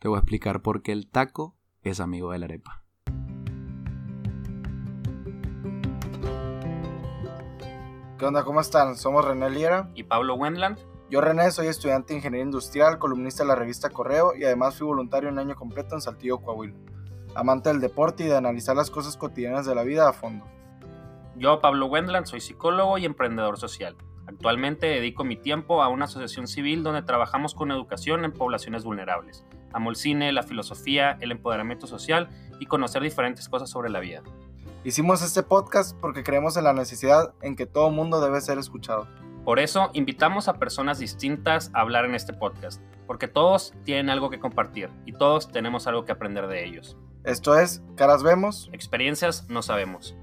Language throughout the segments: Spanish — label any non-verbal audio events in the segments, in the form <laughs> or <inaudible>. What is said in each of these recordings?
te voy a explicar por qué el taco es amigo de la arepa. ¿Qué onda? ¿Cómo están? Somos René Liera. Y Pablo Wendland. Yo René, soy estudiante de Ingeniería Industrial, columnista de la revista Correo y además fui voluntario un año completo en Saltillo, Coahuila. Amante del deporte y de analizar las cosas cotidianas de la vida a fondo. Yo, Pablo Wendland, soy psicólogo y emprendedor social. Actualmente dedico mi tiempo a una asociación civil donde trabajamos con educación en poblaciones vulnerables. Amo el cine, la filosofía, el empoderamiento social y conocer diferentes cosas sobre la vida. Hicimos este podcast porque creemos en la necesidad en que todo mundo debe ser escuchado. Por eso invitamos a personas distintas a hablar en este podcast, porque todos tienen algo que compartir y todos tenemos algo que aprender de ellos. Esto es Caras Vemos. Experiencias no sabemos.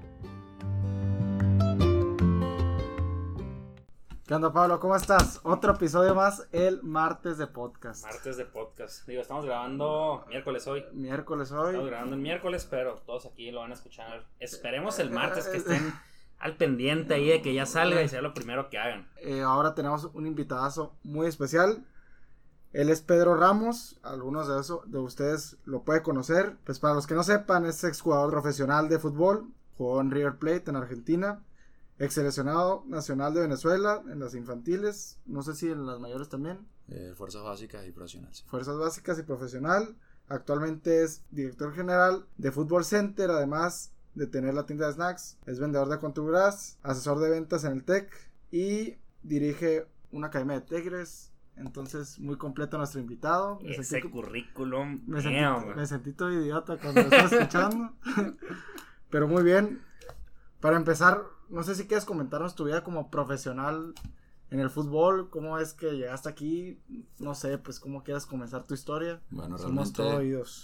¿Qué onda, Pablo? ¿Cómo estás? Otro episodio más el martes de podcast. Martes de podcast. Digo, estamos grabando miércoles hoy. Miércoles hoy. Estamos grabando el miércoles, pero todos aquí lo van a escuchar. Esperemos el martes que estén al pendiente ahí de que ya salga y sea lo primero que hagan. Eh, ahora tenemos un invitadazo muy especial. Él es Pedro Ramos, algunos de, eso, de ustedes lo pueden conocer. Pues para los que no sepan, es exjugador profesional de fútbol, jugó en River Plate en Argentina, ex seleccionado nacional de Venezuela en las infantiles, no sé si en las mayores también. Eh, fuerzas básicas y profesionales. Fuerzas básicas y profesional. Actualmente es director general de Fútbol Center, además de tener la tienda de snacks. Es vendedor de Contubras, asesor de ventas en el TEC y dirige una academia de Tigres. Entonces, muy completo nuestro invitado. Me Ese currículum. Me sentí, me sentí todo idiota cuando lo estaba escuchando. <laughs> Pero muy bien. Para empezar, no sé si quieres comentarnos tu vida como profesional en el fútbol, cómo es que llegaste aquí, no sé, pues cómo quieres comenzar tu historia. Bueno, realmente,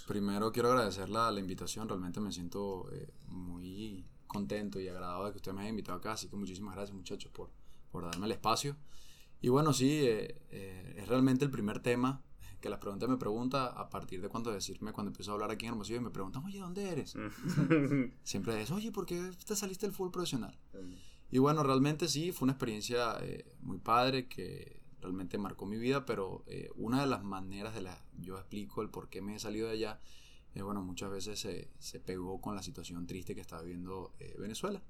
primero quiero agradecer la, la invitación, realmente me siento eh, muy contento y agradado de que usted me haya invitado acá, así que muchísimas gracias muchachos por, por darme el espacio. Y bueno, sí, eh, eh, es realmente el primer tema que las preguntas me pregunta a partir de cuando decirme, cuando empiezo a hablar aquí en Hermosillo y me preguntan, oye, ¿dónde eres? <laughs> Siempre es, oye, ¿por qué te saliste del fútbol profesional? Y bueno, realmente sí, fue una experiencia eh, muy padre que realmente marcó mi vida, pero eh, una de las maneras de la yo explico el por qué me he salido de allá, eh, bueno, muchas veces se, se, pegó con la situación triste que estaba viviendo Venezuela.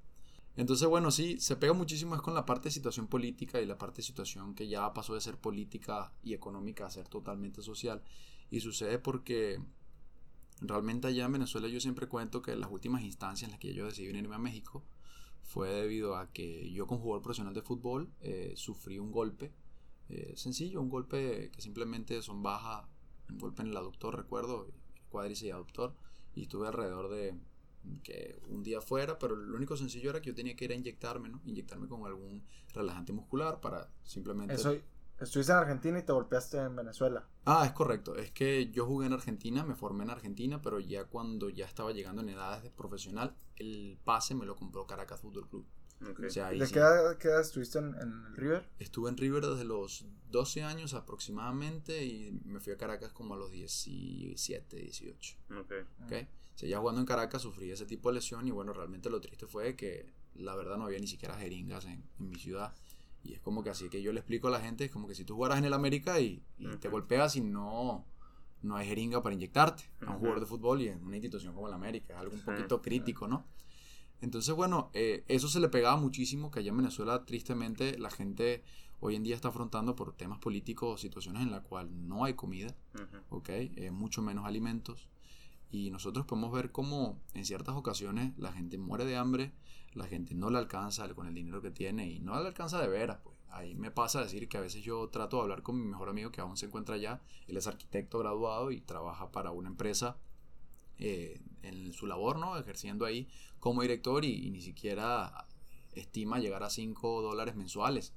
Entonces, bueno, sí, se pega muchísimo es con la parte de situación política y la parte de situación que ya pasó de ser política y económica a ser totalmente social. Y sucede porque realmente allá en Venezuela yo siempre cuento que las últimas instancias en las que yo decidí venirme a México fue debido a que yo como jugador profesional de fútbol eh, sufrí un golpe eh, sencillo, un golpe que simplemente son baja, un golpe en el aductor, recuerdo, cuádriceps y aductor, y estuve alrededor de que un día fuera, pero lo único sencillo era que yo tenía que ir a inyectarme, ¿no? Inyectarme con algún relajante muscular para simplemente... Eso, estuviste en Argentina y te golpeaste en Venezuela. Ah, es correcto. Es que yo jugué en Argentina, me formé en Argentina, pero ya cuando ya estaba llegando en edades de profesional, el pase me lo compró Caracas Fútbol Club. ¿De qué, edad, estuviste en, el River? Estuve en River desde los 12 años aproximadamente y me fui a Caracas como a los 17, 18. Okay. okay. O ya jugando en Caracas sufrí ese tipo de lesión y bueno, realmente lo triste fue que la verdad no había ni siquiera jeringas en, en mi ciudad. Y es como que así que yo le explico a la gente, es como que si tú jugaras en el América y, te golpeas y no, no hay jeringa para inyectarte a un jugador de fútbol y en una institución como el América, es algo un poquito crítico, ¿no? Entonces, bueno, eh, eso se le pegaba muchísimo, que allá en Venezuela, tristemente, la gente hoy en día está afrontando por temas políticos situaciones en las cuales no hay comida, ¿ok? Eh, mucho menos alimentos. Y nosotros podemos ver cómo en ciertas ocasiones la gente muere de hambre, la gente no le alcanza con el dinero que tiene y no le alcanza de veras. Pues. Ahí me pasa a decir que a veces yo trato de hablar con mi mejor amigo que aún se encuentra allá. Él es arquitecto graduado y trabaja para una empresa eh, en su labor, ¿no? Ejerciendo ahí como director y, ni siquiera estima llegar a 5 dólares mensuales.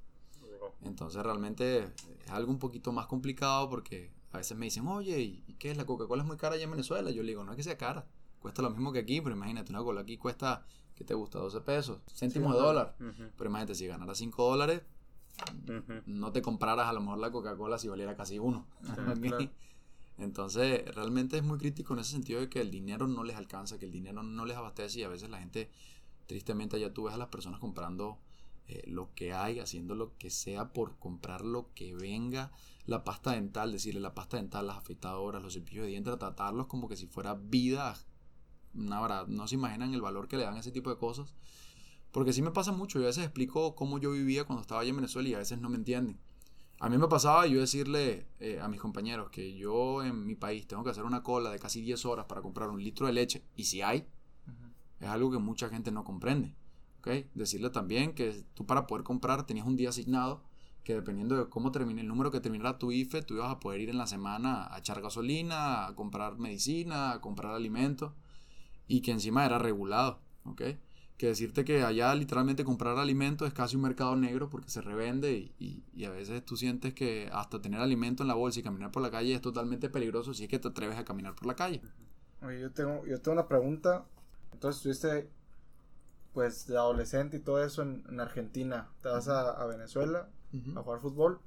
Entonces realmente es algo un poquito más complicado porque a veces me dicen, oye, ¿y qué es? La Coca-Cola es muy cara allá en Venezuela. Yo le digo, no es que sea cara, cuesta lo mismo que aquí, pero imagínate, una Cola aquí cuesta, ¿qué te gusta? 12 pesos, céntimos de dólar. Pero imagínate, si ganara 5 dólares, no te compraras a lo mejor la Coca-Cola si valiera casi uno. <laughs> Entonces, realmente es muy crítico en ese sentido de que el dinero no les alcanza, que el dinero no les abastece y a veces la gente, tristemente, ya tú ves a las personas comprando eh, lo que hay, haciendo lo que sea por comprar lo que venga, la pasta dental, decirle la pasta dental, las afeitadoras, los cepillos de dientes, tratarlos como que si fuera vida. Una no se imaginan el valor que le dan a ese tipo de cosas. Porque sí me pasa mucho, yo a veces explico cómo yo vivía cuando estaba allá en Venezuela y a veces no me entienden. A mí me pasaba yo decirle eh, a mis compañeros que yo en mi país tengo que hacer una cola de casi 10 horas para comprar un litro de leche, y si hay, es algo que mucha gente no comprende. ¿okay? Decirle también que tú para poder comprar tenías un día asignado, que dependiendo de cómo termine el número que terminara tu IFE, tú ibas a poder ir en la semana a echar gasolina, a comprar medicina, a comprar alimentos, y que encima era regulado. ¿okay? que decirte que allá literalmente comprar alimento es casi un mercado negro porque se revende y, y, a veces tú sientes que hasta tener alimento en la bolsa y caminar por la calle es totalmente peligroso si es que te atreves a caminar por la calle. Oye, yo tengo, yo tengo una pregunta. Entonces estuviste pues de adolescente y todo eso en, Argentina. Te vas a, Venezuela a jugar fútbol.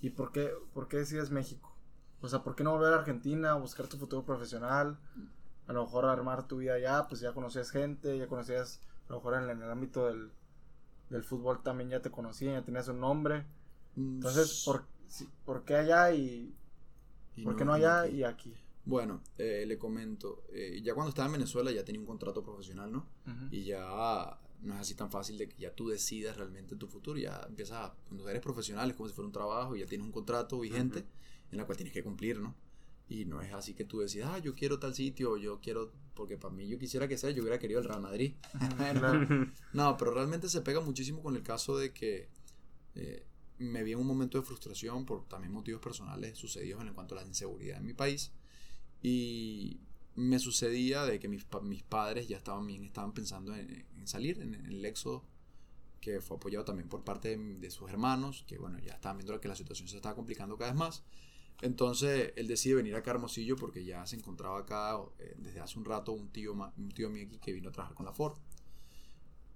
¿Y por qué, por qué decides México? O sea, ¿por qué no volver a Argentina buscar tu futuro profesional? A lo mejor armar tu vida allá, pues ya conocías gente, ya conocías a lo mejor en, el ámbito del, del, fútbol también ya te conocían, ya tenías un nombre. Mm, Entonces, ¿por, ¿por qué allá y, por qué no, allá y aquí? Bueno, eh, le comento, eh, ya cuando estaba en Venezuela ya tenía un contrato profesional, ¿no? Y ya no es así tan fácil de que ya tú decidas realmente tu futuro, ya empiezas a, cuando eres profesional es como si fuera un trabajo, y ya tienes un contrato vigente en la cual tienes que cumplir, ¿no? Y no es así que tú decidas, ah, yo quiero tal sitio, yo quiero, porque para mí yo quisiera que sea, yo hubiera querido el Real Madrid. <laughs> <laughs> no, pero realmente se pega muchísimo con el caso de que eh, me vi en un momento de frustración por también motivos personales sucedidos en cuanto a la inseguridad en mi país. Y me sucedía de que mis, mis padres ya estaban bien, estaban pensando en, salir, en, el éxodo, que fue apoyado también por parte de, sus hermanos, que bueno, ya estaban viendo que la situación se estaba complicando cada vez más. Entonces él decide venir a Hermosillo porque ya se encontraba acá eh, desde hace un rato un tío, un tío mío aquí que vino a trabajar con la Ford.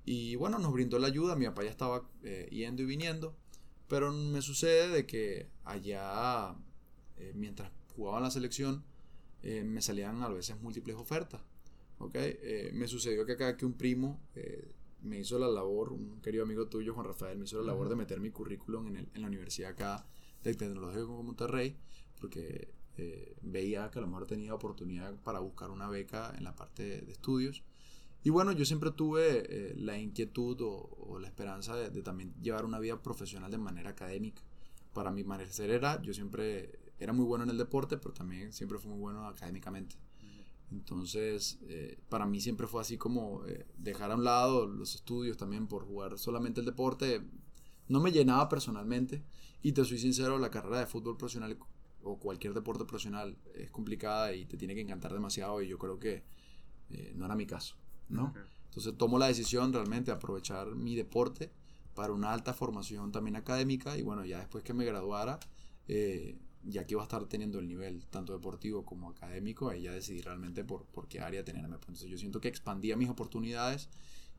Y bueno, nos brindó la ayuda, mi papá ya estaba eh, yendo y viniendo, pero me sucede de que allá, eh, mientras jugaba en la selección, me salían a veces múltiples ofertas. ¿okay? me sucedió que acá que un primo me hizo la labor, un querido amigo tuyo, Juan Rafael, me hizo la labor de meter mi currículum en, en la universidad acá de Tecnológico de Monterrey, porque eh, veía que a lo mejor tenía oportunidad para buscar una beca en la parte de, estudios. Y bueno, yo siempre tuve eh, la inquietud o, la esperanza de, también llevar una vida profesional de manera académica. Para mi parecer era, yo siempre era muy bueno en el deporte, pero también siempre fui muy bueno académicamente. Entonces, eh, para mí siempre fue así como dejar a un lado los estudios también por jugar solamente el deporte. No me llenaba personalmente. Y te soy sincero, la carrera de fútbol profesional o cualquier deporte profesional es complicada y te tiene que encantar demasiado y yo creo que eh, no era mi caso, ¿no? Entonces tomo la decisión realmente de aprovechar mi deporte para una alta formación también académica y bueno, ya después que me graduara, eh, ya que iba a estar teniendo el nivel tanto deportivo como académico, ahí ya decidí realmente por, por qué área tenerme. Entonces yo siento que expandía mis oportunidades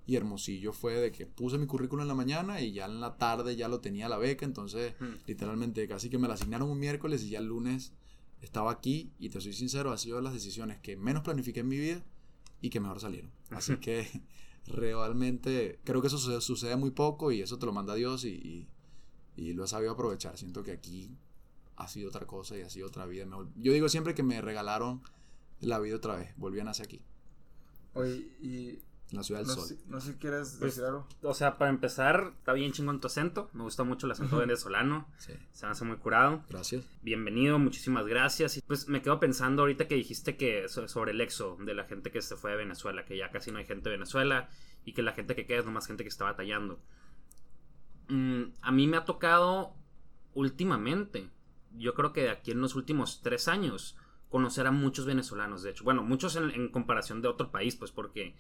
y Hermosillo fue de que puse mi currículum en la mañana y ya en la tarde ya lo tenía la beca. Entonces, literalmente, casi que me la asignaron un miércoles y ya el lunes estaba aquí. Y te soy sincero, ha sido de las decisiones que menos planifiqué en mi vida y que mejor salieron. Así que realmente creo que eso sucede, muy poco y eso te lo manda Dios y, y, lo he sabido aprovechar. Siento que aquí ha sido otra cosa y ha sido otra vida. yo digo siempre que me regalaron la vida otra vez, volvían hacia aquí. Oye, y la ciudad del no sol. No sé si quieres pues, decir algo. O sea, para empezar, está bien chingón tu acento. Me gusta mucho el acento venezolano. Sí. Se me hace muy curado. Gracias. Bienvenido, muchísimas gracias. Y pues me quedo pensando ahorita que dijiste que sobre el exo de la gente que se fue de Venezuela, que ya casi no hay gente de Venezuela y que la gente que queda es nomás gente que está batallando. Mm, a mí me ha tocado últimamente, yo creo que de aquí en los últimos tres años, conocer a muchos venezolanos, de hecho. Bueno, muchos en, comparación de otro país, pues porque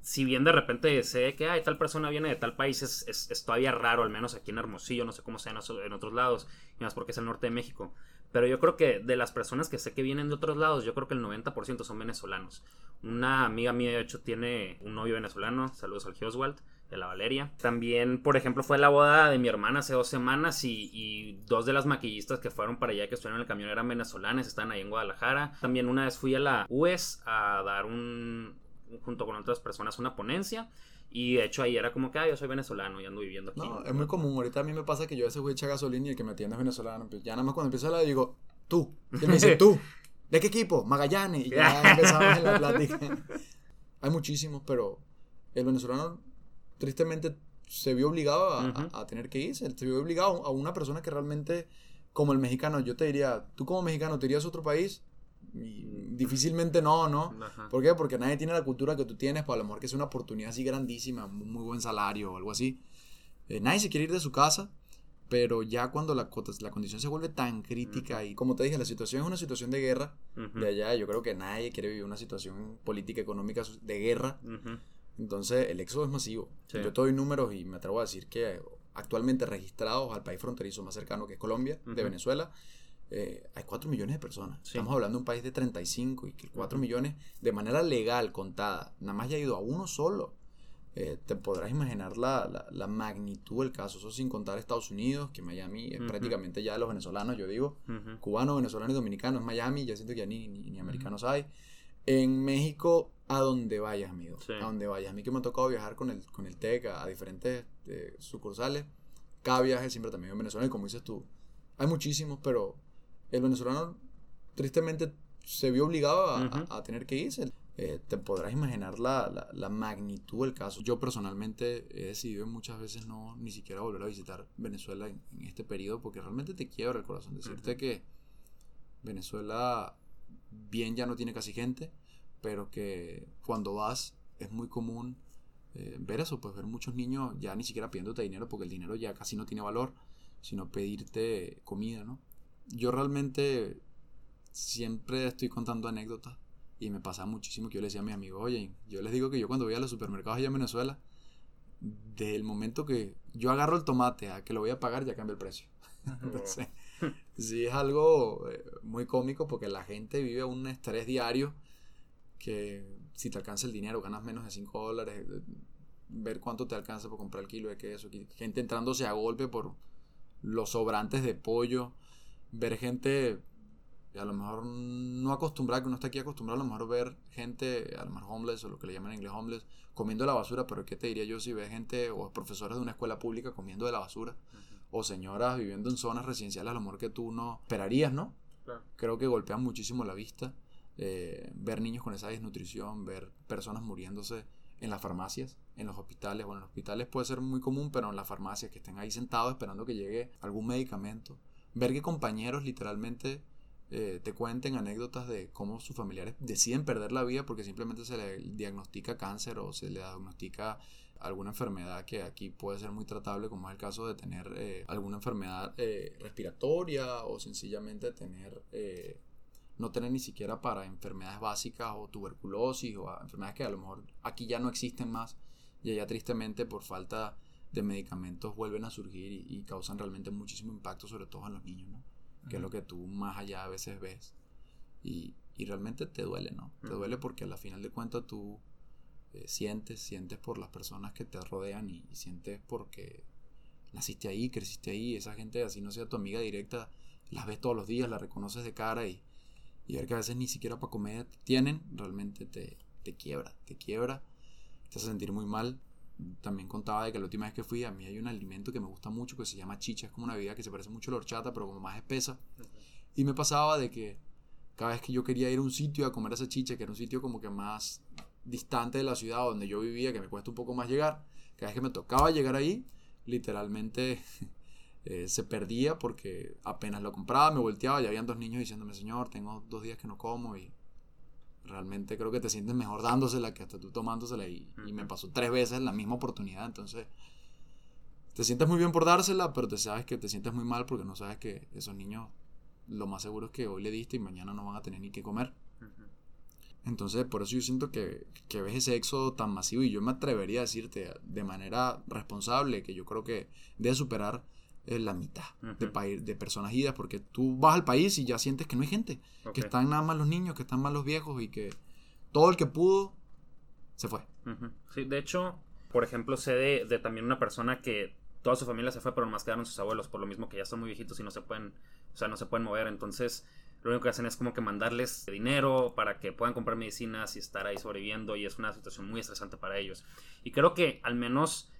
si bien de repente sé que hay tal persona viene de tal país, es, es, todavía raro, al menos aquí en Hermosillo, no sé cómo sea en, otros lados, y más porque es el norte de México. Pero yo creo que de las personas que sé que vienen de otros lados, yo creo que el 90% son venezolanos. Una amiga mía, de hecho, tiene un novio venezolano, saludos al Oswald de la Valeria. También, por ejemplo, fue la boda de mi hermana hace dos semanas y, dos de las maquillistas que fueron para allá que estuvieron en el camión eran venezolanas, están ahí en Guadalajara. También una vez fui a la UES a dar un, junto con otras personas una ponencia. Y de hecho ahí era como que, ah, yo soy venezolano y ando viviendo aquí. No, es muy común. Ahorita a mí me pasa que yo a veces voy a echar gasolina y el que me atiende es venezolano. Pues ya nada más cuando empiezo a hablar digo, tú. Y me dice, <laughs> tú. ¿De qué equipo? Magallanes. Y ya <laughs> empezamos en la plática. Hay muchísimos, pero el venezolano tristemente se vio obligado a, Ujú. a- a tener que irse. Se vio obligado a una persona que realmente, como el mexicano, yo te diría, tú como mexicano te irías a otro país. Y difícilmente no, ¿no? Ajá. ¿Por qué? Porque nadie tiene la cultura que tú tienes, para a lo mejor que es una oportunidad así grandísima, muy buen salario o algo así. Eh, nadie se quiere ir de su casa, pero ya cuando la, la condición se vuelve tan crítica y como te dije, la situación es una situación de guerra de allá, yo creo que nadie quiere vivir una situación política, económica de guerra. Entonces el éxodo es masivo. Sí. Yo te doy números y me atrevo a decir que actualmente registrados al país fronterizo más cercano que es Colombia, de. Venezuela, eh, hay 4 millones de personas. Sí. Estamos hablando de un país de 35 y que 4 Ujú. millones de manera legal contada, nada más ya ha ido a uno solo. Eh, te podrás imaginar la, la- la magnitud del caso, eso sin contar Estados Unidos, que Miami es prácticamente ya de los venezolanos, yo digo, Ujú. cubano, venezolano y dominicano, es Miami, ya siento que ya ni, ni, ni americanos hay. En México, a donde vayas, amigo, Sí. a donde vayas. A mí que me ha tocado viajar con el, con el TEC a, a diferentes eh, sucursales, cada viaje siempre también en Venezuela, y como dices tú, hay muchísimos, pero el venezolano tristemente se vio obligado a, a- Ujú. a tener que irse. Eh, te podrás imaginar la, la- la magnitud del caso. Yo personalmente he decidido muchas veces no ni siquiera volver a visitar Venezuela en, en este periodo porque realmente te quiebra el corazón. Decirte Ujú. que Venezuela bien ya no tiene casi gente, pero que cuando vas es muy común eh, ver eso, pues ver muchos niños ya ni siquiera pidiéndote dinero porque el dinero ya casi no tiene valor, sino pedirte comida, ¿no? Yo realmente siempre estoy contando anécdotas y me pasa muchísimo que yo le decía a mis amigos, oye, yo les digo que yo cuando voy a los supermercados allá en Venezuela, del momento que yo agarro el tomate a que lo voy a pagar, ya cambia el precio. <laughs> Entonces, sí es algo eh, muy cómico porque la gente vive un estrés diario que si te alcanza el dinero, ganas menos de 5 dólares, eh, ver cuánto te alcanza por comprar el kilo de queso, que- gente entrándose a golpe por los sobrantes de pollo, ver gente a lo mejor no acostumbrada, que uno está aquí acostumbrado a lo mejor ver gente, a lo mejor homeless o lo que le llaman en inglés homeless, comiendo la basura, pero ¿qué te diría yo si ves gente o profesores de una escuela pública comiendo de la basura? O señoras viviendo en zonas residenciales a lo mejor que tú no esperarías, ¿no? Claro. Creo que golpean muchísimo la vista. eh, ver niños con esa desnutrición, ver personas muriéndose en las farmacias, en los hospitales. Bueno, en los hospitales puede ser muy común, pero en las farmacias que estén ahí sentados esperando que llegue algún medicamento. Ver que compañeros literalmente eh, te cuenten anécdotas de cómo sus familiares deciden perder la vida porque simplemente se le diagnostica cáncer o se le diagnostica alguna enfermedad que aquí puede ser muy tratable, como es el caso de tener eh, alguna enfermedad eh, respiratoria o sencillamente tener eh, no tener ni siquiera para enfermedades básicas o tuberculosis o enfermedades que a lo mejor aquí ya no existen más y allá tristemente por falta de medicamentos vuelven a surgir y, y causan realmente muchísimo impacto sobre todo en los niños, ¿no? Que es lo que tú más allá a veces ves y, y realmente te duele, ¿no? Te duele porque a la final de cuentas tú eh, sientes, sientes por las personas que te rodean y, y sientes porque naciste ahí, creciste ahí, esa gente así no sea tu amiga directa, las ves todos los días, la reconoces de cara y, y ver que a veces ni siquiera para comer tienen, realmente te, te quiebra, te quiebra, te hace sentir muy mal. También contaba de que la última vez que fui, a mí hay un alimento que me gusta mucho que se llama chicha, es como una bebida que se parece mucho a la horchata, pero como más espesa. Y me pasaba de que cada vez que yo quería ir a un sitio a comer esa chicha, que era un sitio como que más distante de la ciudad donde yo vivía, que me cuesta un poco más llegar, cada vez que me tocaba llegar ahí, literalmente <laughs> eh, se perdía porque apenas lo compraba, me volteaba y habían dos niños diciéndome, señor, tengo dos días que no como y realmente creo que te sientes mejor dándosela que hasta tú tomándosela y, y me pasó tres veces la misma oportunidad, entonces te sientes muy bien por dársela, pero te sabes que te sientes muy mal porque no sabes que esos niños lo más seguro es que hoy le diste y mañana no van a tener ni qué comer. Entonces, por eso yo siento que, que ves ese éxodo tan masivo y yo me atrevería a decirte de manera responsable que yo creo que debe superar eh, la mitad de, Ujú. paí- de personas idas porque tú vas al país y ya sientes que no hay gente, que están nada más los niños, que están más los viejos y que todo el que pudo se fue. Sí, de hecho, por ejemplo, sé de, de también una persona que toda su familia se fue, pero nomás quedaron sus abuelos, por lo mismo que ya son muy viejitos y no se pueden, o sea, no se pueden mover. Entonces, lo único que hacen es como que mandarles dinero para que puedan comprar medicinas y estar ahí sobreviviendo y es una situación muy estresante para ellos. Y creo que al menos,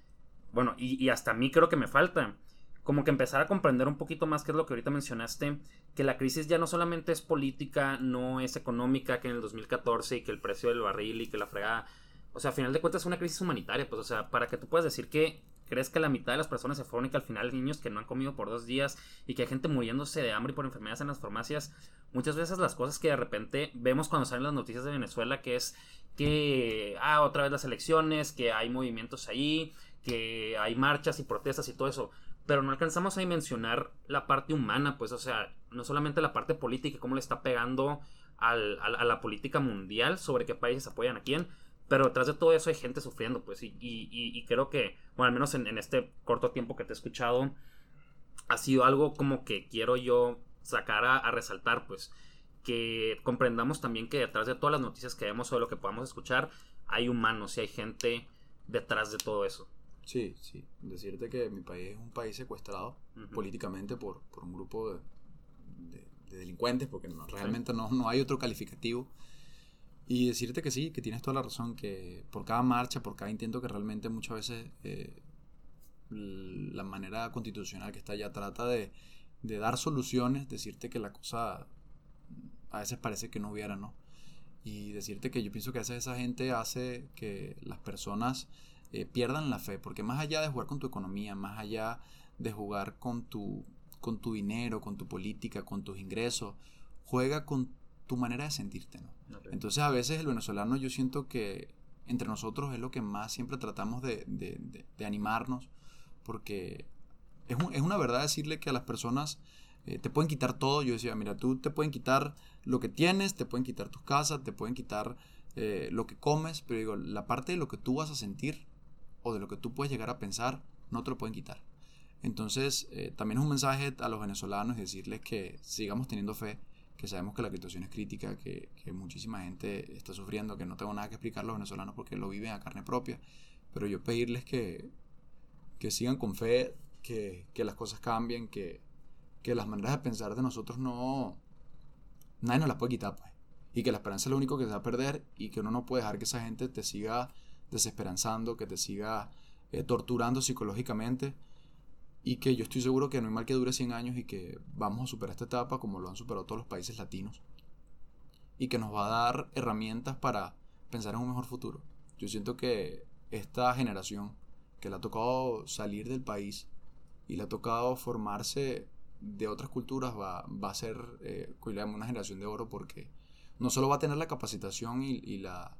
bueno, y, hasta a mí creo que me falta como que empezar a comprender un poquito más qué es lo que ahorita mencionaste, que la crisis ya no solamente es política, no es económica, que en el 2014 y que el precio del barril y que la fregada, o sea, a final de cuentas es una crisis humanitaria, pues, o sea, para que tú puedas decir que crees que la mitad de las personas se fueron y que al final niños que no han comido por dos días y que hay gente muriéndose de hambre y por enfermedades en las farmacias, muchas veces las cosas que de repente vemos cuando salen las noticias de Venezuela, que es que, ah, otra vez las elecciones, que hay movimientos ahí, que hay marchas y protestas y todo eso pero no alcanzamos a dimensionar la parte humana, pues, o sea, no solamente la parte política, cómo le está pegando al, a la política mundial sobre qué países apoyan a quién, pero detrás de todo eso hay gente sufriendo, pues, y, y, y creo que, bueno, al menos en, en, este corto tiempo que te he escuchado, ha sido algo como que quiero yo sacar a, a resaltar, pues, que comprendamos también que detrás de todas las noticias que vemos o de lo que podamos escuchar, hay humanos y hay gente detrás de todo eso. Sí, sí. Decirte que mi país es un país secuestrado uh -huh. políticamente por, por, un grupo de, de, de delincuentes, porque no, realmente no, no, hay otro calificativo. Y decirte que sí, que tienes toda la razón, que por cada marcha, por cada intento que realmente muchas veces eh, la manera constitucional que está allá trata de, de dar soluciones, decirte que la cosa a veces parece que no hubiera, ¿no? Y decirte que yo pienso que a veces esa gente hace que las personas eh, pierdan la fe, porque más allá de jugar con tu economía, más allá de jugar con tu, con tu dinero, con tu política, con tus ingresos, juega con tu manera de sentirte, ¿no? Okay. Entonces a veces el venezolano yo siento que entre nosotros es lo que más siempre tratamos de, de, de, de animarnos, porque es, un, es, una verdad decirle que a las personas eh, te pueden quitar todo, yo decía, mira, tú te pueden quitar lo que tienes, te pueden quitar tus casas, te pueden quitar eh, lo que comes, pero digo, la parte de lo que tú vas a sentir, o de lo que tú puedes llegar a pensar, no te lo pueden quitar. Entonces, eh, también es un mensaje a los venezolanos y decirles que sigamos teniendo fe, que sabemos que la situación es crítica, que, que, muchísima gente está sufriendo, que no tengo nada que explicar a los venezolanos porque lo viven a carne propia, pero yo pedirles que, que sigan con fe, que, que las cosas cambien, que, que las maneras de pensar de nosotros no... Nadie nos las puede quitar, pues. Y que la esperanza es lo único que se va a perder y que uno no puede dejar que esa gente te siga desesperanzando, que te siga eh, torturando psicológicamente y que yo estoy seguro que no hay mal que dure 100 años y que vamos a superar esta etapa como lo han superado todos los países latinos y que nos va a dar herramientas para pensar en un mejor futuro. Yo siento que esta generación que le ha tocado salir del país y le ha tocado formarse de otras culturas va, va a ser eh, una generación de oro porque no solo va a tener la capacitación y, y la,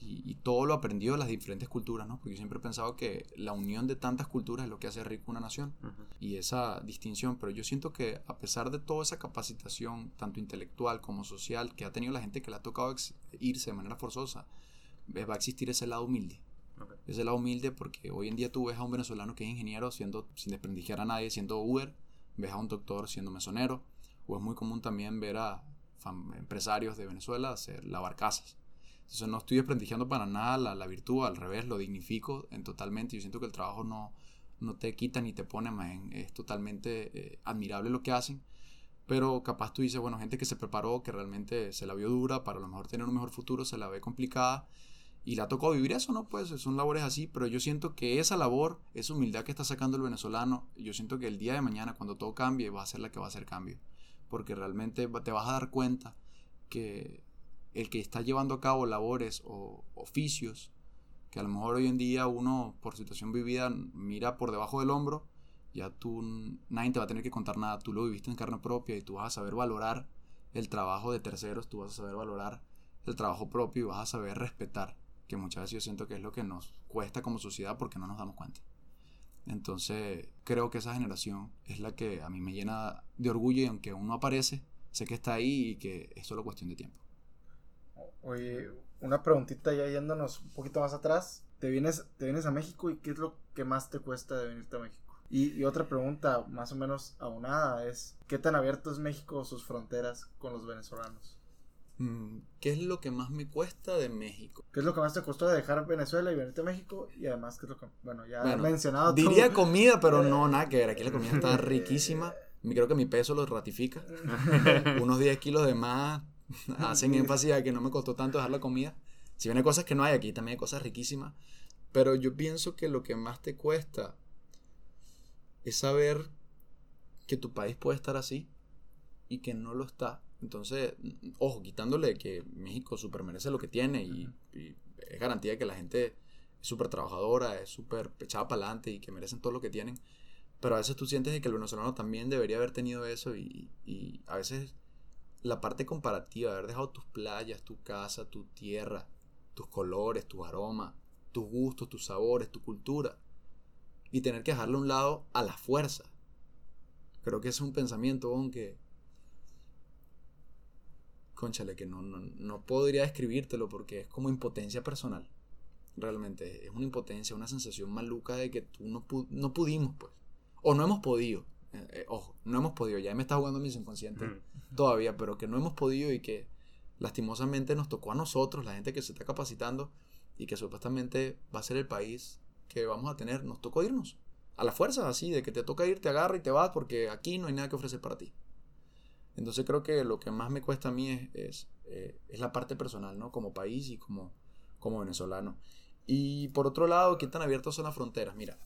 y, y, todo lo aprendido de las diferentes culturas, ¿no? Porque yo siempre he pensado que la unión de tantas culturas es lo que hace rico una nación uh -huh. y esa distinción, pero yo siento que a pesar de toda esa capacitación, tanto intelectual como social, que ha tenido la gente que le ha tocado irse de manera forzosa, va a existir ese lado humilde. Okay. Ese lado humilde porque hoy en día tú ves a un venezolano que es ingeniero siendo, sin desprestigiar a nadie, siendo Uber, ves a un doctor siendo mesonero, o es muy común también ver a empresarios de Venezuela hacer lavar casas entonces no estoy desprestigiando para nada la, la, virtud, al revés, lo dignifico en totalmente. Yo siento que el trabajo no, no te quita ni te pone, más es totalmente eh, admirable lo que hacen. Pero capaz tú dices, bueno, gente que se preparó, que realmente se la vio dura, para a lo mejor tener un mejor futuro, se la ve complicada y la tocó vivir eso, ¿no? Pues son labores así, pero yo siento que esa labor, esa humildad que está sacando el venezolano, yo siento que el día de mañana, cuando todo cambie, va a ser la que va a hacer cambio. Porque realmente te vas a dar cuenta que el que está llevando a cabo labores o oficios que a lo mejor hoy en día uno por situación vivida mira por debajo del hombro, ya tú nadie te va a tener que contar nada, tú lo viviste en carne propia y tú vas a saber valorar el trabajo de terceros, tú vas a saber valorar el trabajo propio y vas a saber respetar, que muchas veces yo siento que es lo que nos cuesta como sociedad porque no nos damos cuenta. Entonces creo que esa generación es la que a mí me llena de orgullo y aunque uno aparece, sé que está ahí y que es solo cuestión de tiempo. Oye, una preguntita ya yéndonos un poquito más atrás. ¿Te vienes, te vienes a México y qué es lo que más te cuesta de venirte a México? Y, y, otra pregunta más o menos aunada es, ¿qué tan abierto es México sus fronteras con los venezolanos? Mm, ¿Qué es lo que más me cuesta de México? ¿Qué es lo que más te costó de dejar Venezuela y venirte a México? Y además, ¿qué es lo que, bueno, ya bueno, he mencionado Diría tú. comida, pero no, nada que ver, aquí la comida está riquísima. creo que mi peso lo ratifica. <laughs> Unos 10 kilos de más <laughs> hacen énfasis a que no me costó tanto dejar la comida. Si viene cosas que no hay aquí, también hay cosas riquísimas. Pero yo pienso que lo que más te cuesta es saber que tu país puede estar así y que no lo está. Entonces, ojo, quitándole que México super merece lo que tiene y, es garantía de que la gente es súper trabajadora, es súper echada para adelante y que merecen todo lo que tienen. Pero a veces tú sientes que el venezolano también debería haber tenido eso y, y a veces la parte comparativa, haber dejado tus playas, tu casa, tu tierra, tus colores, tus aromas, tus gustos, tus sabores, tu cultura y tener que dejarlo a un lado a la fuerza. Creo que es un pensamiento, aunque conchale, que no, no, podría describírtelo porque es como impotencia personal. Realmente, es una impotencia, una sensación maluca de que tú no, no pudimos, pues. O no hemos podido. Eh, ojo, no hemos podido. Ya me está jugando mi inconsciente todavía, pero que no hemos podido y que lastimosamente nos tocó a nosotros, la gente que se está capacitando y que supuestamente va a ser el país que vamos a tener, nos tocó irnos. A la fuerza, así, de que te toca ir, te agarra y te vas porque aquí no hay nada que ofrecer para ti. Entonces creo que lo que más me cuesta a mí es, es, eh, la parte personal, ¿no? Como país y como, como venezolano. Y por otro lado, ¿qué tan abiertas son las fronteras? Mira,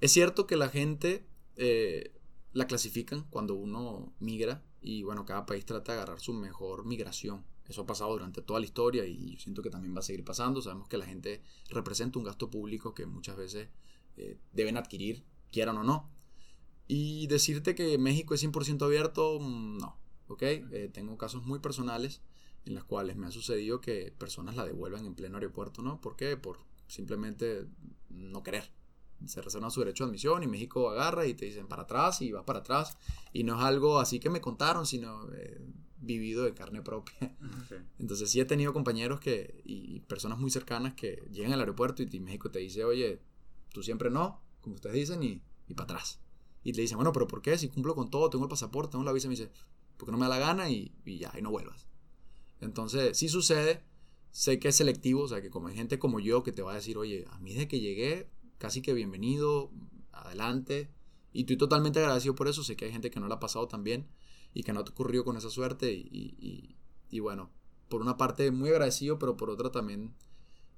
es cierto que la gente eh, la clasifican cuando uno migra y bueno, cada país trata de agarrar su mejor migración. Eso ha pasado durante toda la historia y yo siento que también va a seguir pasando. Sabemos que la gente representa un gasto público que muchas veces eh, deben adquirir, quieran o no. Y decirte que México es 100% abierto, mm, no. ¿Ok? Eh, tengo casos muy personales en los cuales me ha sucedido que personas la devuelvan en pleno aeropuerto, ¿no? ¿Por qué? Por simplemente no querer. Se reservan su derecho de admisión y México agarra y te dicen para atrás y vas para atrás. Y no es algo así que me contaron, sino eh, vivido de carne propia. Entonces sí he tenido compañeros que y personas muy cercanas que llegan al aeropuerto y México te dice, oye, tú siempre no, como ustedes dicen, y, y para atrás. Y le dicen, bueno, pero ¿por qué? Si cumplo con todo, tengo el pasaporte, tengo la visa, me dice, porque no me da la gana y, y ya, y no vuelvas. Entonces, sí sucede, sé que es selectivo, o sea, que como hay gente como yo que te va a decir, oye, a mí desde que llegué, casi que bienvenido, adelante, y estoy totalmente agradecido por eso, sé que hay gente que no la ha pasado tan bien y que no te ocurrió con esa suerte, y, y, bueno, por una parte muy agradecido, pero por otra también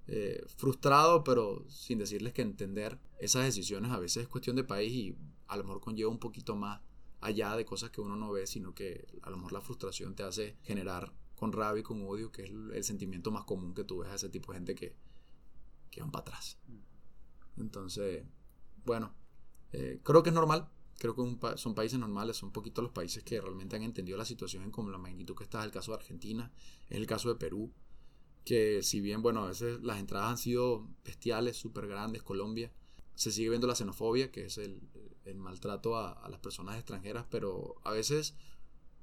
eh, frustrado, pero sin decirles que entender esas decisiones a veces es cuestión de país y a lo mejor conlleva un poquito más allá de cosas que uno no ve, sino que a lo mejor la frustración te hace generar con rabia y con odio, que es el, sentimiento más común que tú ves a ese tipo de gente que, que van para atrás. Entonces, bueno, eh, creo que es normal, creo que son países normales, son poquitos los países que realmente han entendido la situación en como la magnitud que está, es el caso de Argentina, es el caso de Perú, que si bien, bueno, a veces las entradas han sido bestiales, súper grandes, Colombia, se sigue viendo la xenofobia, que es el, maltrato a, las personas extranjeras, pero a veces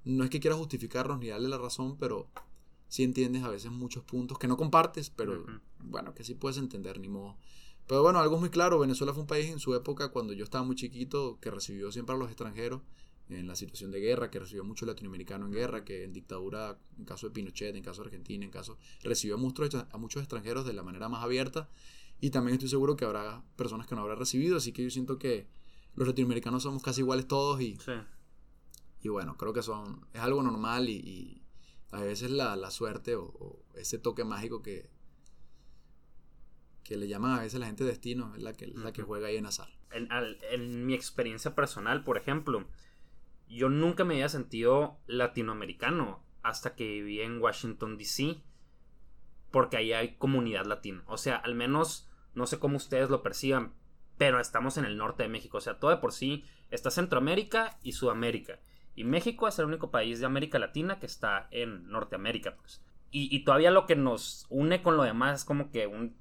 no es que quiera justificarlos ni darle la razón, pero sí entiendes a veces muchos puntos que no compartes, pero bueno, que sí puedes entender, ni modo. Pero bueno, algo muy claro, Venezuela fue un país en su época, cuando yo estaba muy chiquito, que recibió siempre a los extranjeros en la situación de guerra, que recibió mucho latinoamericano en guerra, que en dictadura, en caso de Pinochet, en caso de Argentina, en caso, recibió a muchos, a muchos extranjeros de la manera más abierta. Y también estoy seguro que habrá personas que no habrá recibido, así que yo siento que los latinoamericanos somos casi iguales todos y, y bueno, creo que son, es algo normal y, a veces la, la suerte o, ese toque mágico que, que le llaman a veces la gente destino es la que, la que juega ahí en azar. En, en mi experiencia personal, por ejemplo, yo nunca me había sentido latinoamericano hasta que viví en Washington, D.C., porque ahí hay comunidad latina. O sea, al menos, no sé cómo ustedes lo perciban, pero estamos en el norte de México. O sea, todo de por sí está Centroamérica y Sudamérica. Y México es el único país de América Latina que está en Norteamérica, pues. Y, y todavía lo que nos une con lo demás es como que un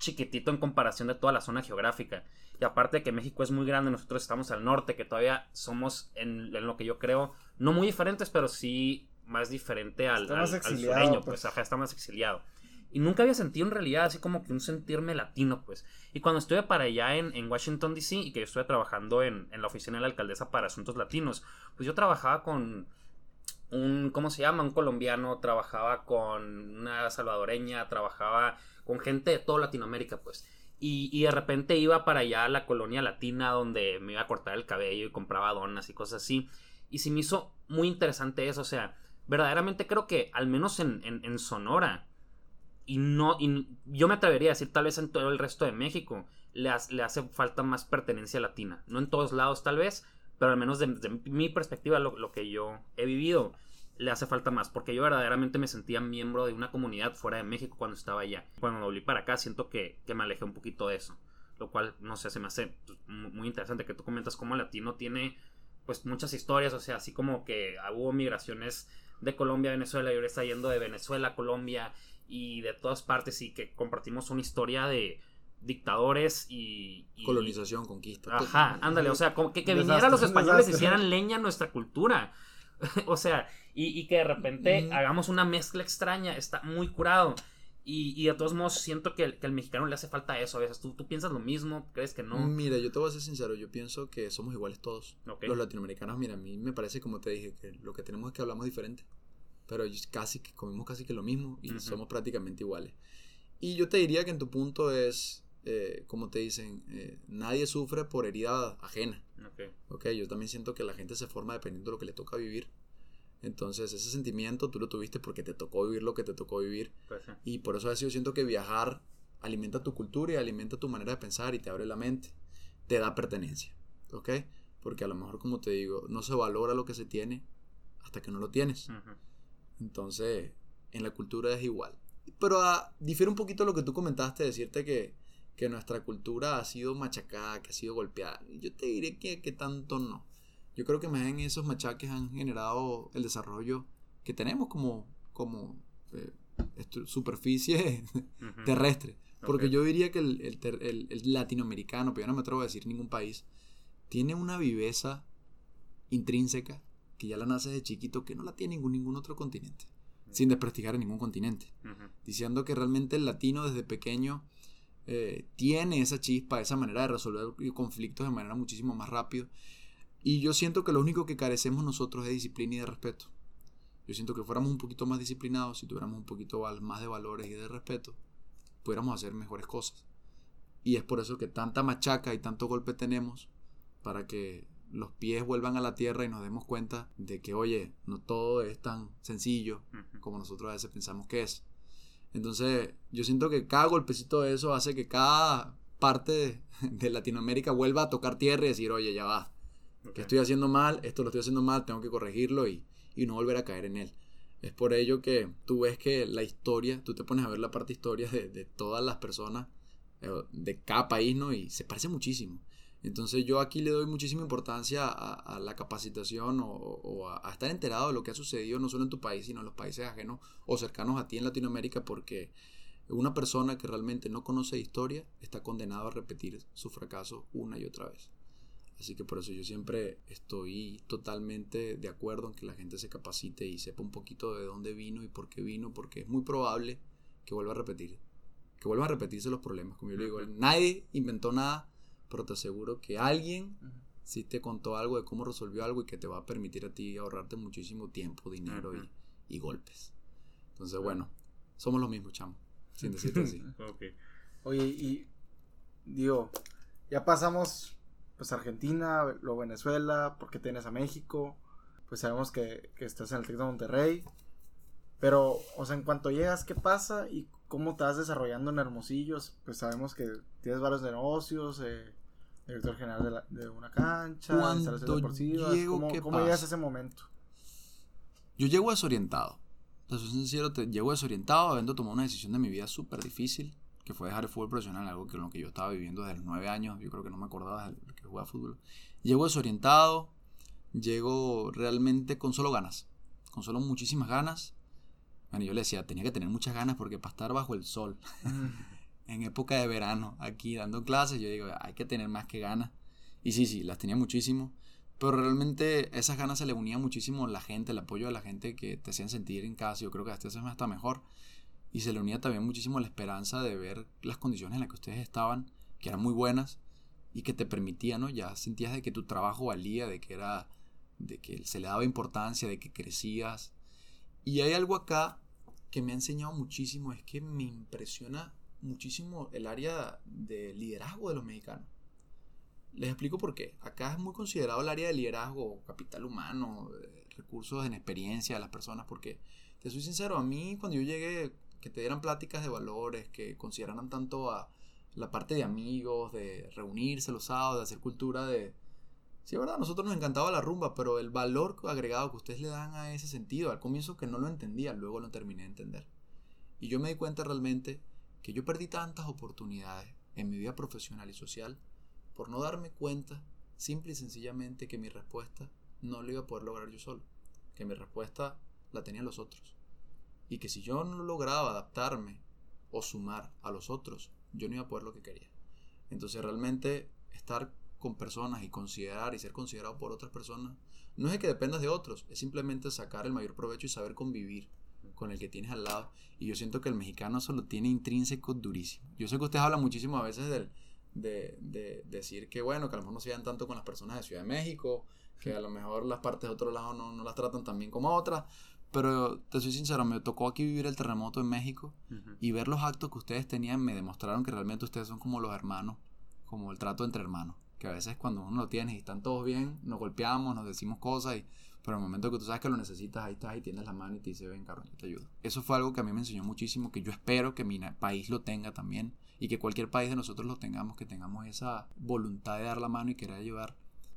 chiquitito en comparación de toda la zona geográfica. Y aparte de que México es muy grande, nosotros estamos al norte, que todavía somos, en, lo que yo creo, no muy diferentes, pero sí más diferente al, al, sureño, pues, pues, ajá, está más exiliado. Y nunca había sentido en realidad así como que un sentirme latino, pues. Y cuando estuve para allá en, en Washington, D.C., y que yo estuve trabajando en, en, la oficina de la alcaldesa para asuntos latinos, pues yo trabajaba con un, ¿cómo se llama? Un colombiano, trabajaba con una salvadoreña, trabajaba con gente de toda Latinoamérica, pues. Y, y de repente iba para allá a la colonia latina donde me iba a cortar el cabello y compraba donas y cosas así. Y se me hizo muy interesante eso. O sea, verdaderamente creo que al menos en, en, Sonora, y no, y yo me atrevería a decir tal vez en todo el resto de México, le, ha- le hace falta más pertenencia latina. No en todos lados tal vez, pero al menos desde mi perspectiva, lo, lo que yo he vivido, le hace falta más, porque yo verdaderamente me sentía miembro de una comunidad fuera de México cuando estaba allá. Cuando volví para acá, siento que, que me alejé un poquito de eso, lo cual, no sé, se me hace pues, mu- muy interesante que tú comentas cómo el latino tiene pues muchas historias, o sea, así como que hubo migraciones de Colombia a Venezuela y ahora está yendo de Venezuela a Colombia y de todas partes y que compartimos una historia de dictadores y... y- Colonización, conquista. Ajá, ándale, o sea, como que, que vinieran los españoles y hicieran leña a nuestra cultura. <laughs> o sea, y, y que de repente Mm. hagamos una mezcla extraña, está muy curado. Y, y de todos modos siento que, que al mexicano le hace falta eso a veces. ¿Tú, tú piensas lo mismo? ¿Crees que no? Mira, yo te voy a ser sincero, yo pienso que somos iguales todos. Los latinoamericanos, mira, a mí me parece, como te dije, que lo que tenemos es que hablamos diferente. Pero casi que comemos casi que lo mismo y somos prácticamente iguales. Y yo te diría que en tu punto es, eh, como te dicen, eh, nadie sufre por herida ajena. Ok. Ok, yo también siento que la gente se forma dependiendo de lo que le toca vivir. Entonces, ese sentimiento tú lo tuviste porque te tocó vivir lo que te tocó vivir. Pues, sí. Y por eso a veces yo siento que viajar alimenta tu cultura y alimenta tu manera de pensar y te abre la mente. Te da pertenencia. ¿Ok? Porque a lo mejor, como te digo, no se valora lo que se tiene hasta que no lo tienes. Entonces, en la cultura es igual. Pero ah, difiere un poquito lo que tú comentaste, decirte que, que nuestra cultura ha sido machacada, que ha sido golpeada. Yo te diré que, que tanto no. Yo creo que más bien esos machaques han generado el desarrollo que tenemos como, como eh, superficie Ujú. terrestre. Porque Ok. yo diría que el, el el- el latinoamericano, pero yo no me atrevo a decir ningún país, tiene una viveza intrínseca que ya la nace de chiquito que no la tiene ningún, ningún otro continente. Sin desprestigiar a ningún continente. Ujú. Diciendo que realmente el latino desde pequeño eh, tiene esa chispa, esa manera de resolver conflictos de manera muchísimo más rápido. Y yo siento que lo único que carecemos nosotros es disciplina y de respeto. Yo siento que fuéramos un poquito más disciplinados, si tuviéramos un poquito más de valores y de respeto, pudiéramos hacer mejores cosas. Y es por eso que tanta machaca y tanto golpe tenemos para que los pies vuelvan a la tierra y nos demos cuenta de que, oye, no todo es tan sencillo como nosotros a veces pensamos que es. Entonces, yo siento que cada golpecito de eso hace que cada parte de, de Latinoamérica vuelva a tocar tierra y decir, oye, ya va, que estoy haciendo mal, esto lo estoy haciendo mal, tengo que corregirlo y, y no volver a caer en él. Es por ello que tú ves que la historia, tú te pones a ver la parte historia de, de todas las personas eh, de cada país, ¿no? Y se parece muchísimo. Entonces yo aquí le doy muchísima importancia a, la capacitación o, a, estar enterado de lo que ha sucedido no solo en tu país, sino en los países ajenos o cercanos a ti en Latinoamérica, porque una persona que realmente no conoce historia está condenado a repetir su fracaso una y otra vez. Así que por eso yo siempre estoy totalmente de acuerdo en que la gente se capacite y sepa un poquito de dónde vino y por qué vino, porque es muy probable que vuelva a repetir, que vuelvan a repetirse los problemas. Como yo le digo, nadie inventó nada, pero te aseguro que alguien sí te contó algo de cómo resolvió algo y que te va a permitir a ti ahorrarte muchísimo tiempo, dinero y, y golpes. Entonces, bueno, somos los mismos, chamo, sin decirte así. <laughs> Oye, y digo, ya pasamos pues Argentina, luego Venezuela, porque tienes a México, pues sabemos que, que estás en el TEC de Monterrey, pero, o sea, en cuanto llegas, ¿qué pasa y cómo te vas desarrollando en Hermosillos? Pues sabemos que tienes varios negocios, eh, director general de, la- de una cancha, instalaciones deportivas, llego, ¿cómo, ¿qué cómo llegas a ese momento? Yo llego desorientado. Te soy sincero, te, llego desorientado, habiendo tomado una decisión de mi vida súper difícil, que fue dejar el fútbol profesional, algo que lo que yo estaba viviendo desde los nueve años, yo creo que no me acordaba de que jugaba fútbol. Llego desorientado, llego realmente con solo ganas, con solo muchísimas ganas. Bueno, yo le decía, tenía que tener muchas ganas porque para estar bajo el sol, <laughs> en época de verano, aquí dando clases, yo digo, hay que tener más que ganas. Y sí, sí, las tenía muchísimo. Pero realmente esas ganas se le unía muchísimo la gente, el apoyo de la gente que te hacían sentir en casa. Yo creo que hasta eso hasta mejor. Y se le unía también muchísimo la esperanza de ver las condiciones en las que ustedes estaban, que eran muy buenas y que te permitían, ¿no? Ya sentías de que tu trabajo valía, de que era, de que se le daba importancia, de que crecías. Y hay algo acá que me ha enseñado muchísimo, es que me impresiona muchísimo el área de liderazgo de los mexicanos. Les explico por qué. Acá es muy considerado el área de liderazgo, capital humano, eh, recursos en experiencia de las personas, porque te soy sincero, a mí cuando yo llegué, que te dieran pláticas de valores, que consideraran tanto a la parte de amigos, de reunirse los sábados, de hacer cultura de... Sí, verdad, a nosotros nos encantaba la rumba, pero el valor agregado que ustedes le dan a ese sentido, al comienzo que no lo entendía, luego lo terminé de entender. Y yo me di cuenta realmente que yo perdí tantas oportunidades en mi vida profesional y social por no darme cuenta, simple y sencillamente, que mi respuesta no lo iba a poder lograr yo solo, que mi respuesta la tenían los otros. Y que si yo no lograba adaptarme o sumar a los otros, yo no iba a poder lo que quería. Entonces realmente estar con personas y considerar y ser considerado por otras personas no es que dependas de otros, es simplemente sacar el mayor provecho y saber convivir con el que tienes al lado. Y yo siento que el mexicano eso lo tiene intrínseco durísimo. Yo sé que ustedes hablan muchísimo a veces del, de, de, decir que bueno, que a lo mejor no se vean tanto con las personas de Ciudad de México, que a lo mejor las partes de otro lado no, no las tratan tan bien como otras, pero te soy sincero, me tocó aquí vivir el terremoto en México y ver los actos que ustedes tenían me demostraron que realmente ustedes son como los hermanos, como el trato entre hermanos. Que a veces cuando uno lo tiene y están todos bien, nos golpeamos, nos decimos cosas, y, pero en el momento que tú sabes que lo necesitas, ahí estás y tienes la mano y te dice, ven, Carlos, yo te ayudo. Eso fue algo que a mí me enseñó muchísimo, que yo espero que mi país lo tenga también y que cualquier país de nosotros lo tengamos, que tengamos esa voluntad de dar la mano y querer ayudar.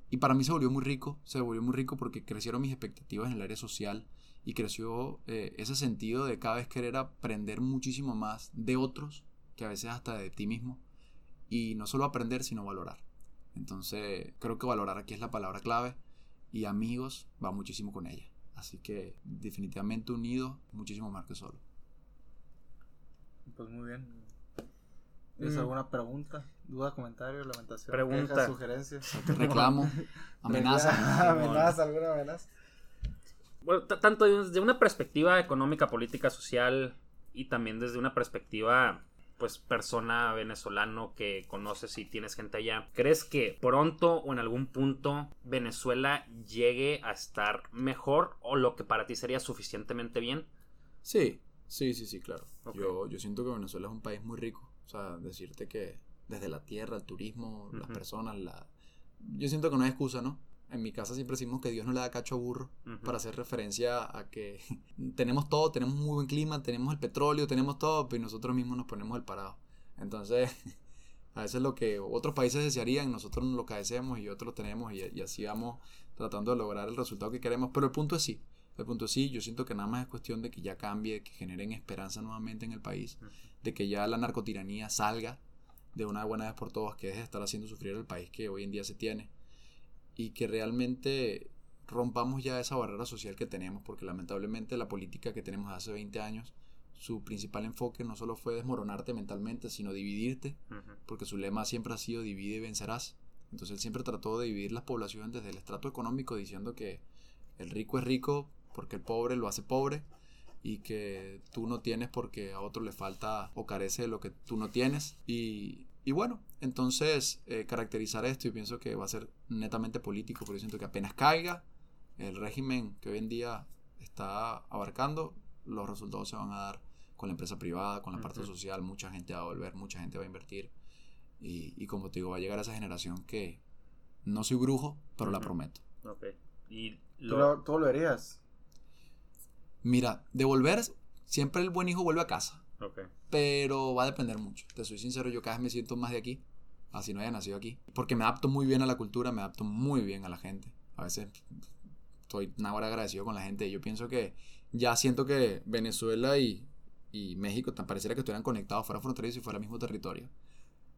Y para mí se volvió muy rico, se volvió muy rico porque crecieron mis expectativas en el área social y creció eh, ese sentido de cada vez querer aprender muchísimo más de otros que a veces hasta de ti mismo y no solo aprender sino valorar entonces creo que valorar aquí es la palabra clave y amigos va muchísimo con ella así que definitivamente unidos muchísimo más que solo pues muy bien ¿Tienes mm. alguna pregunta, duda, comentario, lamentación, pregunta, sugerencia? <laughs> Reclamo, <laughs> amenaza. <laughs> amenaza, alguna amenaza bueno, tanto desde una perspectiva económica, política, social y también desde una perspectiva pues persona venezolano que conoces y tienes gente allá, ¿crees que pronto o en algún punto Venezuela llegue a estar mejor o lo que para ti sería suficientemente bien? Sí, sí, sí, sí, claro. Yo, yo siento que Venezuela es un país muy rico. O sea, decirte que desde la tierra, el turismo, las personas, la... Yo siento que no hay excusa, ¿no? En mi casa siempre decimos que Dios no le da cacho a burro para hacer referencia a que <laughs> tenemos todo, tenemos muy buen clima, tenemos el petróleo, tenemos todo, pero nosotros mismos nos ponemos el parado. Entonces, <laughs> a veces lo que otros países desearían, nosotros lo cadecemos y otros lo tenemos y, así vamos tratando de lograr el resultado que queremos. Pero el punto es sí, el punto es sí, yo siento que nada más es cuestión de que ya cambie, que generen esperanza nuevamente en el país, de que ya la narcotiranía salga de una buena vez por todas, que es estar haciendo sufrir el país que hoy en día se tiene y que realmente rompamos ya esa barrera social que tenemos, porque lamentablemente la política que tenemos hace 20 años, su principal enfoque no solo fue desmoronarte mentalmente, sino dividirte, porque su lema siempre ha sido divide y vencerás. Entonces él siempre trató de dividir las poblaciones desde el estrato económico, diciendo que el rico es rico porque el pobre lo hace pobre y que tú no tienes porque a otro le falta o carece de lo que tú no tienes. Y y bueno, entonces eh, caracterizar esto y pienso que va a ser netamente político, porque siento que apenas caiga el régimen que hoy en día está abarcando, los resultados se van a dar con la empresa privada, con la parte social, mucha gente va a volver, mucha gente va a invertir. Y, como te digo, va a llegar a esa generación que no soy brujo, pero la prometo. Ok. ¿Y lo... ¿Tú, lo harías? Mira, devolver, siempre el buen hijo vuelve a casa. Pero va a depender mucho. Te soy sincero, yo cada vez me siento más de aquí, así no haya nacido aquí. Porque me adapto muy bien a la cultura, me adapto muy bien a la gente. A veces estoy hora agradecido con la gente. Yo pienso que ya siento que Venezuela y, y México pareciera que estuvieran conectados fuera fronterizos y fuera el mismo territorio.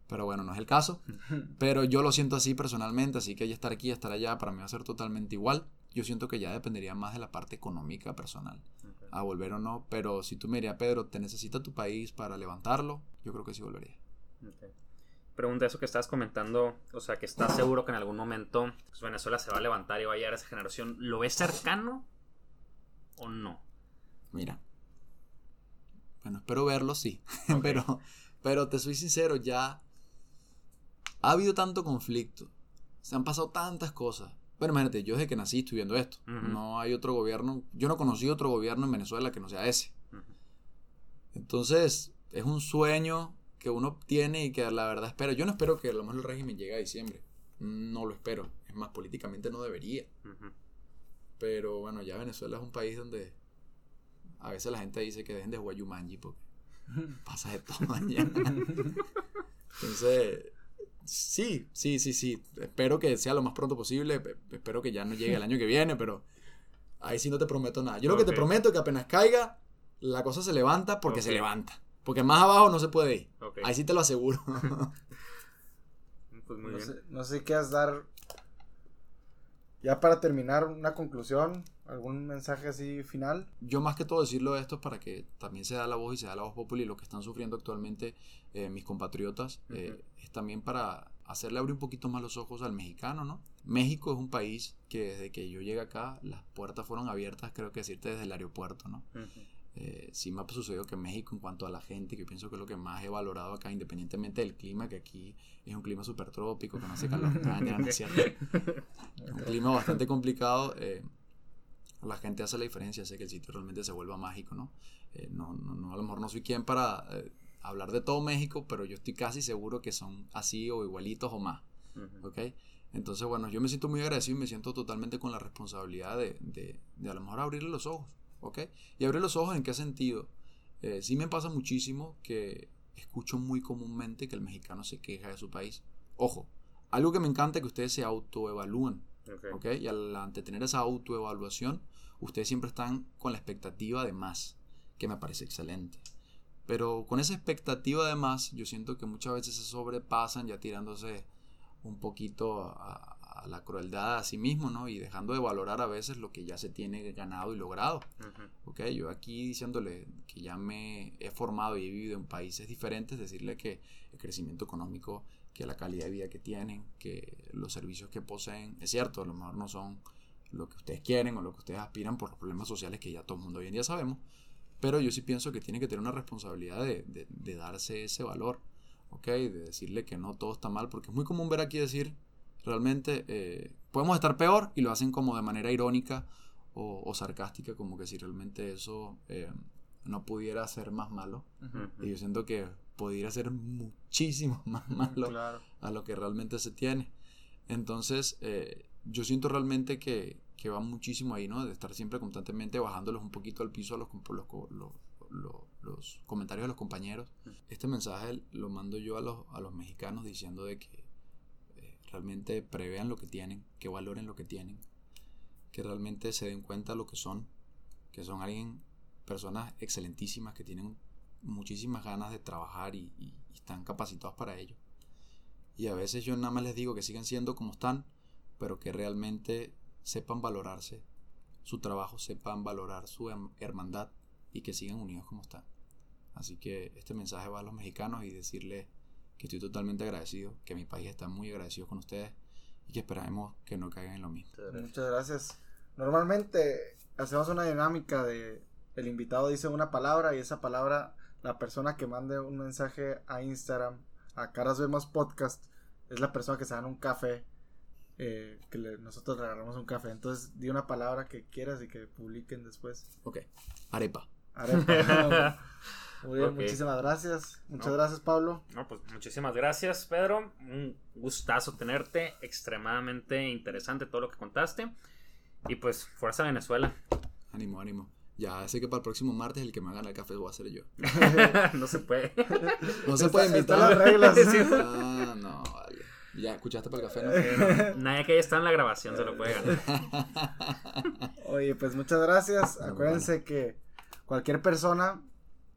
Pero bueno, no es el caso. <laughs> Pero yo lo siento así personalmente, así que ya estar aquí, estar allá, para mí va a ser totalmente igual. Yo siento que ya dependería más de la parte económica personal a volver o no. Pero si tú me dirías, Pedro, ¿te necesita tu país para levantarlo? Yo creo que sí volvería. Pregunta eso que estabas comentando, o sea, que estás seguro que en algún momento pues, Venezuela se va a levantar y va a llegar a esa generación. ¿Lo ves cercano o no? Mira. Bueno, espero verlo, sí. <laughs> pero, pero te soy sincero, ya ha habido tanto conflicto. Se han pasado tantas cosas. Bueno, imagínate, yo desde que nací estoy viendo esto. No hay otro gobierno. Yo no conocí otro gobierno en Venezuela que no sea ese. Entonces, es un sueño que uno tiene y que la verdad espera. Yo no espero que a lo mejor el régimen llegue a diciembre. No lo espero. Es más, políticamente no debería. Ujú. Pero bueno, ya Venezuela es un país donde a veces la gente dice que dejen de jugar Yumanji porque <laughs> pasa de todo mañana. Entonces, sí, sí, sí, sí. Espero que sea lo más pronto posible. Pe- Espero que ya no llegue el año que viene, pero ahí sí no te prometo nada. Yo lo que te prometo es que apenas caiga, la cosa se levanta porque se levanta. Porque más abajo no se puede ir. Ahí sí te lo aseguro. <laughs> Pues muy No bien. sé, no sé si quieras dar, ya para terminar, una conclusión, algún mensaje así final. yo más que todo decirlo esto es para que también se da la voz y se da la voz popular y lo que están sufriendo actualmente eh, mis compatriotas eh, es también para hacerle abrir un poquito más los ojos al mexicano, ¿no? México es un país que desde que yo llegué acá las puertas fueron abiertas, creo que decirte desde el aeropuerto, ¿no? Eh, sí me ha sucedido que México en cuanto a la gente, que yo pienso que es lo que más he valorado acá, independientemente del clima, que aquí es un clima súper trópico, que no hace calor, <laughs> nada, no es cierto. Un clima bastante complicado. La gente hace la diferencia, hace que el sitio realmente se vuelva mágico, ¿no? Eh, no, no, no, a lo mejor no soy quien para eh, hablar de todo México, pero yo estoy casi seguro que son así o igualitos o más. ¿ok? Entonces, bueno, yo me siento muy agradecido y me siento totalmente con la responsabilidad de, de, de a lo mejor abrirle los ojos, ¿ok? Y abrir los ojos en qué sentido. Eh, sí me pasa muchísimo que escucho muy comúnmente que el mexicano se queja de su país. Ojo, algo que me encanta es que ustedes se autoevalúan. Ok. ¿ok? Y al ante tener esa autoevaluación, ustedes siempre están con la expectativa de más, que me parece excelente. Pero con esa expectativa de más, yo siento que muchas veces se sobrepasan ya tirándose un poquito a, a la crueldad a sí mismo, ¿no? Y dejando de valorar a veces lo que ya se tiene ganado y logrado. Ujú. ¿ok? Yo aquí diciéndole que ya me he formado y he vivido en países diferentes, decirle que el crecimiento económico, que la calidad de vida que tienen, que los servicios que poseen, es cierto, a lo mejor no son lo que ustedes quieren o lo que ustedes aspiran por los problemas sociales que ya todo el mundo hoy en día sabemos, pero yo sí pienso que tiene que tener una responsabilidad de, de- de darse ese valor, ¿ok? De decirle que no todo está mal, porque es muy común ver aquí decir, realmente, eh, podemos estar peor y lo hacen como de manera irónica o, o sarcástica, como que si realmente eso eh, no pudiera ser más malo. Y yo siento que pudiera ser muchísimo <laughs> más malo Claro. a lo que realmente se tiene. Entonces, eh, yo siento realmente que, que va muchísimo ahí, ¿no? De estar siempre constantemente bajándolos un poquito al piso a los, los, los, los- los comentarios de los compañeros. Este mensaje lo mando yo a los, a los mexicanos diciendo de que eh, realmente prevean lo que tienen, que valoren lo que tienen, que realmente se den cuenta lo que son, que son alguien, personas excelentísimas que tienen muchísimas ganas de trabajar y, y- y están capacitados para ello. Y a veces yo nada más les digo que sigan siendo como están, pero que realmente sepan valorarse su trabajo, sepan valorar su hem- hermandad y que sigan unidos como están. Así que este mensaje va a los mexicanos y decirles que estoy totalmente agradecido, que mi país está muy agradecido con ustedes y que esperamos que no caigan en lo mismo. Muchas gracias. Normalmente hacemos una dinámica de el invitado dice una palabra y esa palabra la persona que mande un mensaje a Instagram a Caras Vemos Podcast es la persona que se gana un café eh, que le- nosotros regalamos un café. Entonces di una palabra que quieras y que publiquen después. Ok, arepa. Arepa. <laughs> Muy bien, Ok. muchísimas gracias. Muchas No. gracias, Pablo. No, pues muchísimas gracias, Pedro. Un gustazo tenerte. Extremadamente interesante todo lo que contaste. Y pues, fuerza Venezuela. Ánimo, ánimo. Ya sé que para el próximo martes el que me haga el café voy a ser yo. <laughs> no se puede. No se Está- puede invitar. las reglas. <laughs> Ah, no, vale. Ya escuchaste para el café, ¿no? Eh, no, <laughs> Nadie que haya estado en la grabación se lo puede ganar. <laughs> Oye, pues muchas gracias. Bueno, Acuérdense que cualquier persona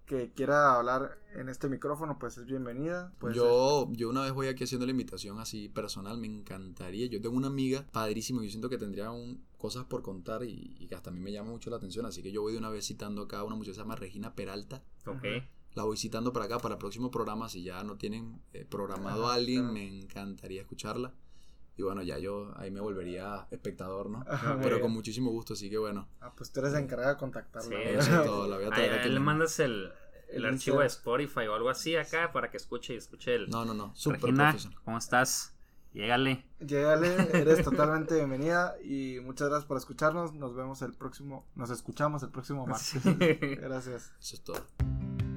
que quiera hablar en este micrófono, pues es bienvenida. Pues, yo, yo una vez voy aquí haciendo la invitación así personal, me encantaría. Yo tengo una amiga padrísima, yo siento que tendría un- cosas por contar y, y que hasta a mí me llama mucho la atención. Así que yo voy de una vez citando acá a una muchacha que se llama Regina Peralta. Ok. La voy citando para acá, para el próximo programa. Si ya no tienen eh, programado Ajá, a alguien, claro. me encantaría escucharla. Y bueno, ya yo ahí me volvería espectador, ¿no? Ajá, Pero bien. con muchísimo gusto, así que bueno. Ah, pues tú eres la encargada de contactarla. Sí. Eso es todo, la voy a traer ahí aquí. le mandas el, el archivo de. Spotify o algo así acá para que escuche y escuche el. No, no, no, súper Regina, profesional. ¿cómo estás? Llégale. Llégale, <laughs> eres totalmente bienvenida y muchas gracias por escucharnos. Nos vemos el próximo, nos escuchamos el próximo martes. Sí. Gracias. Eso es todo.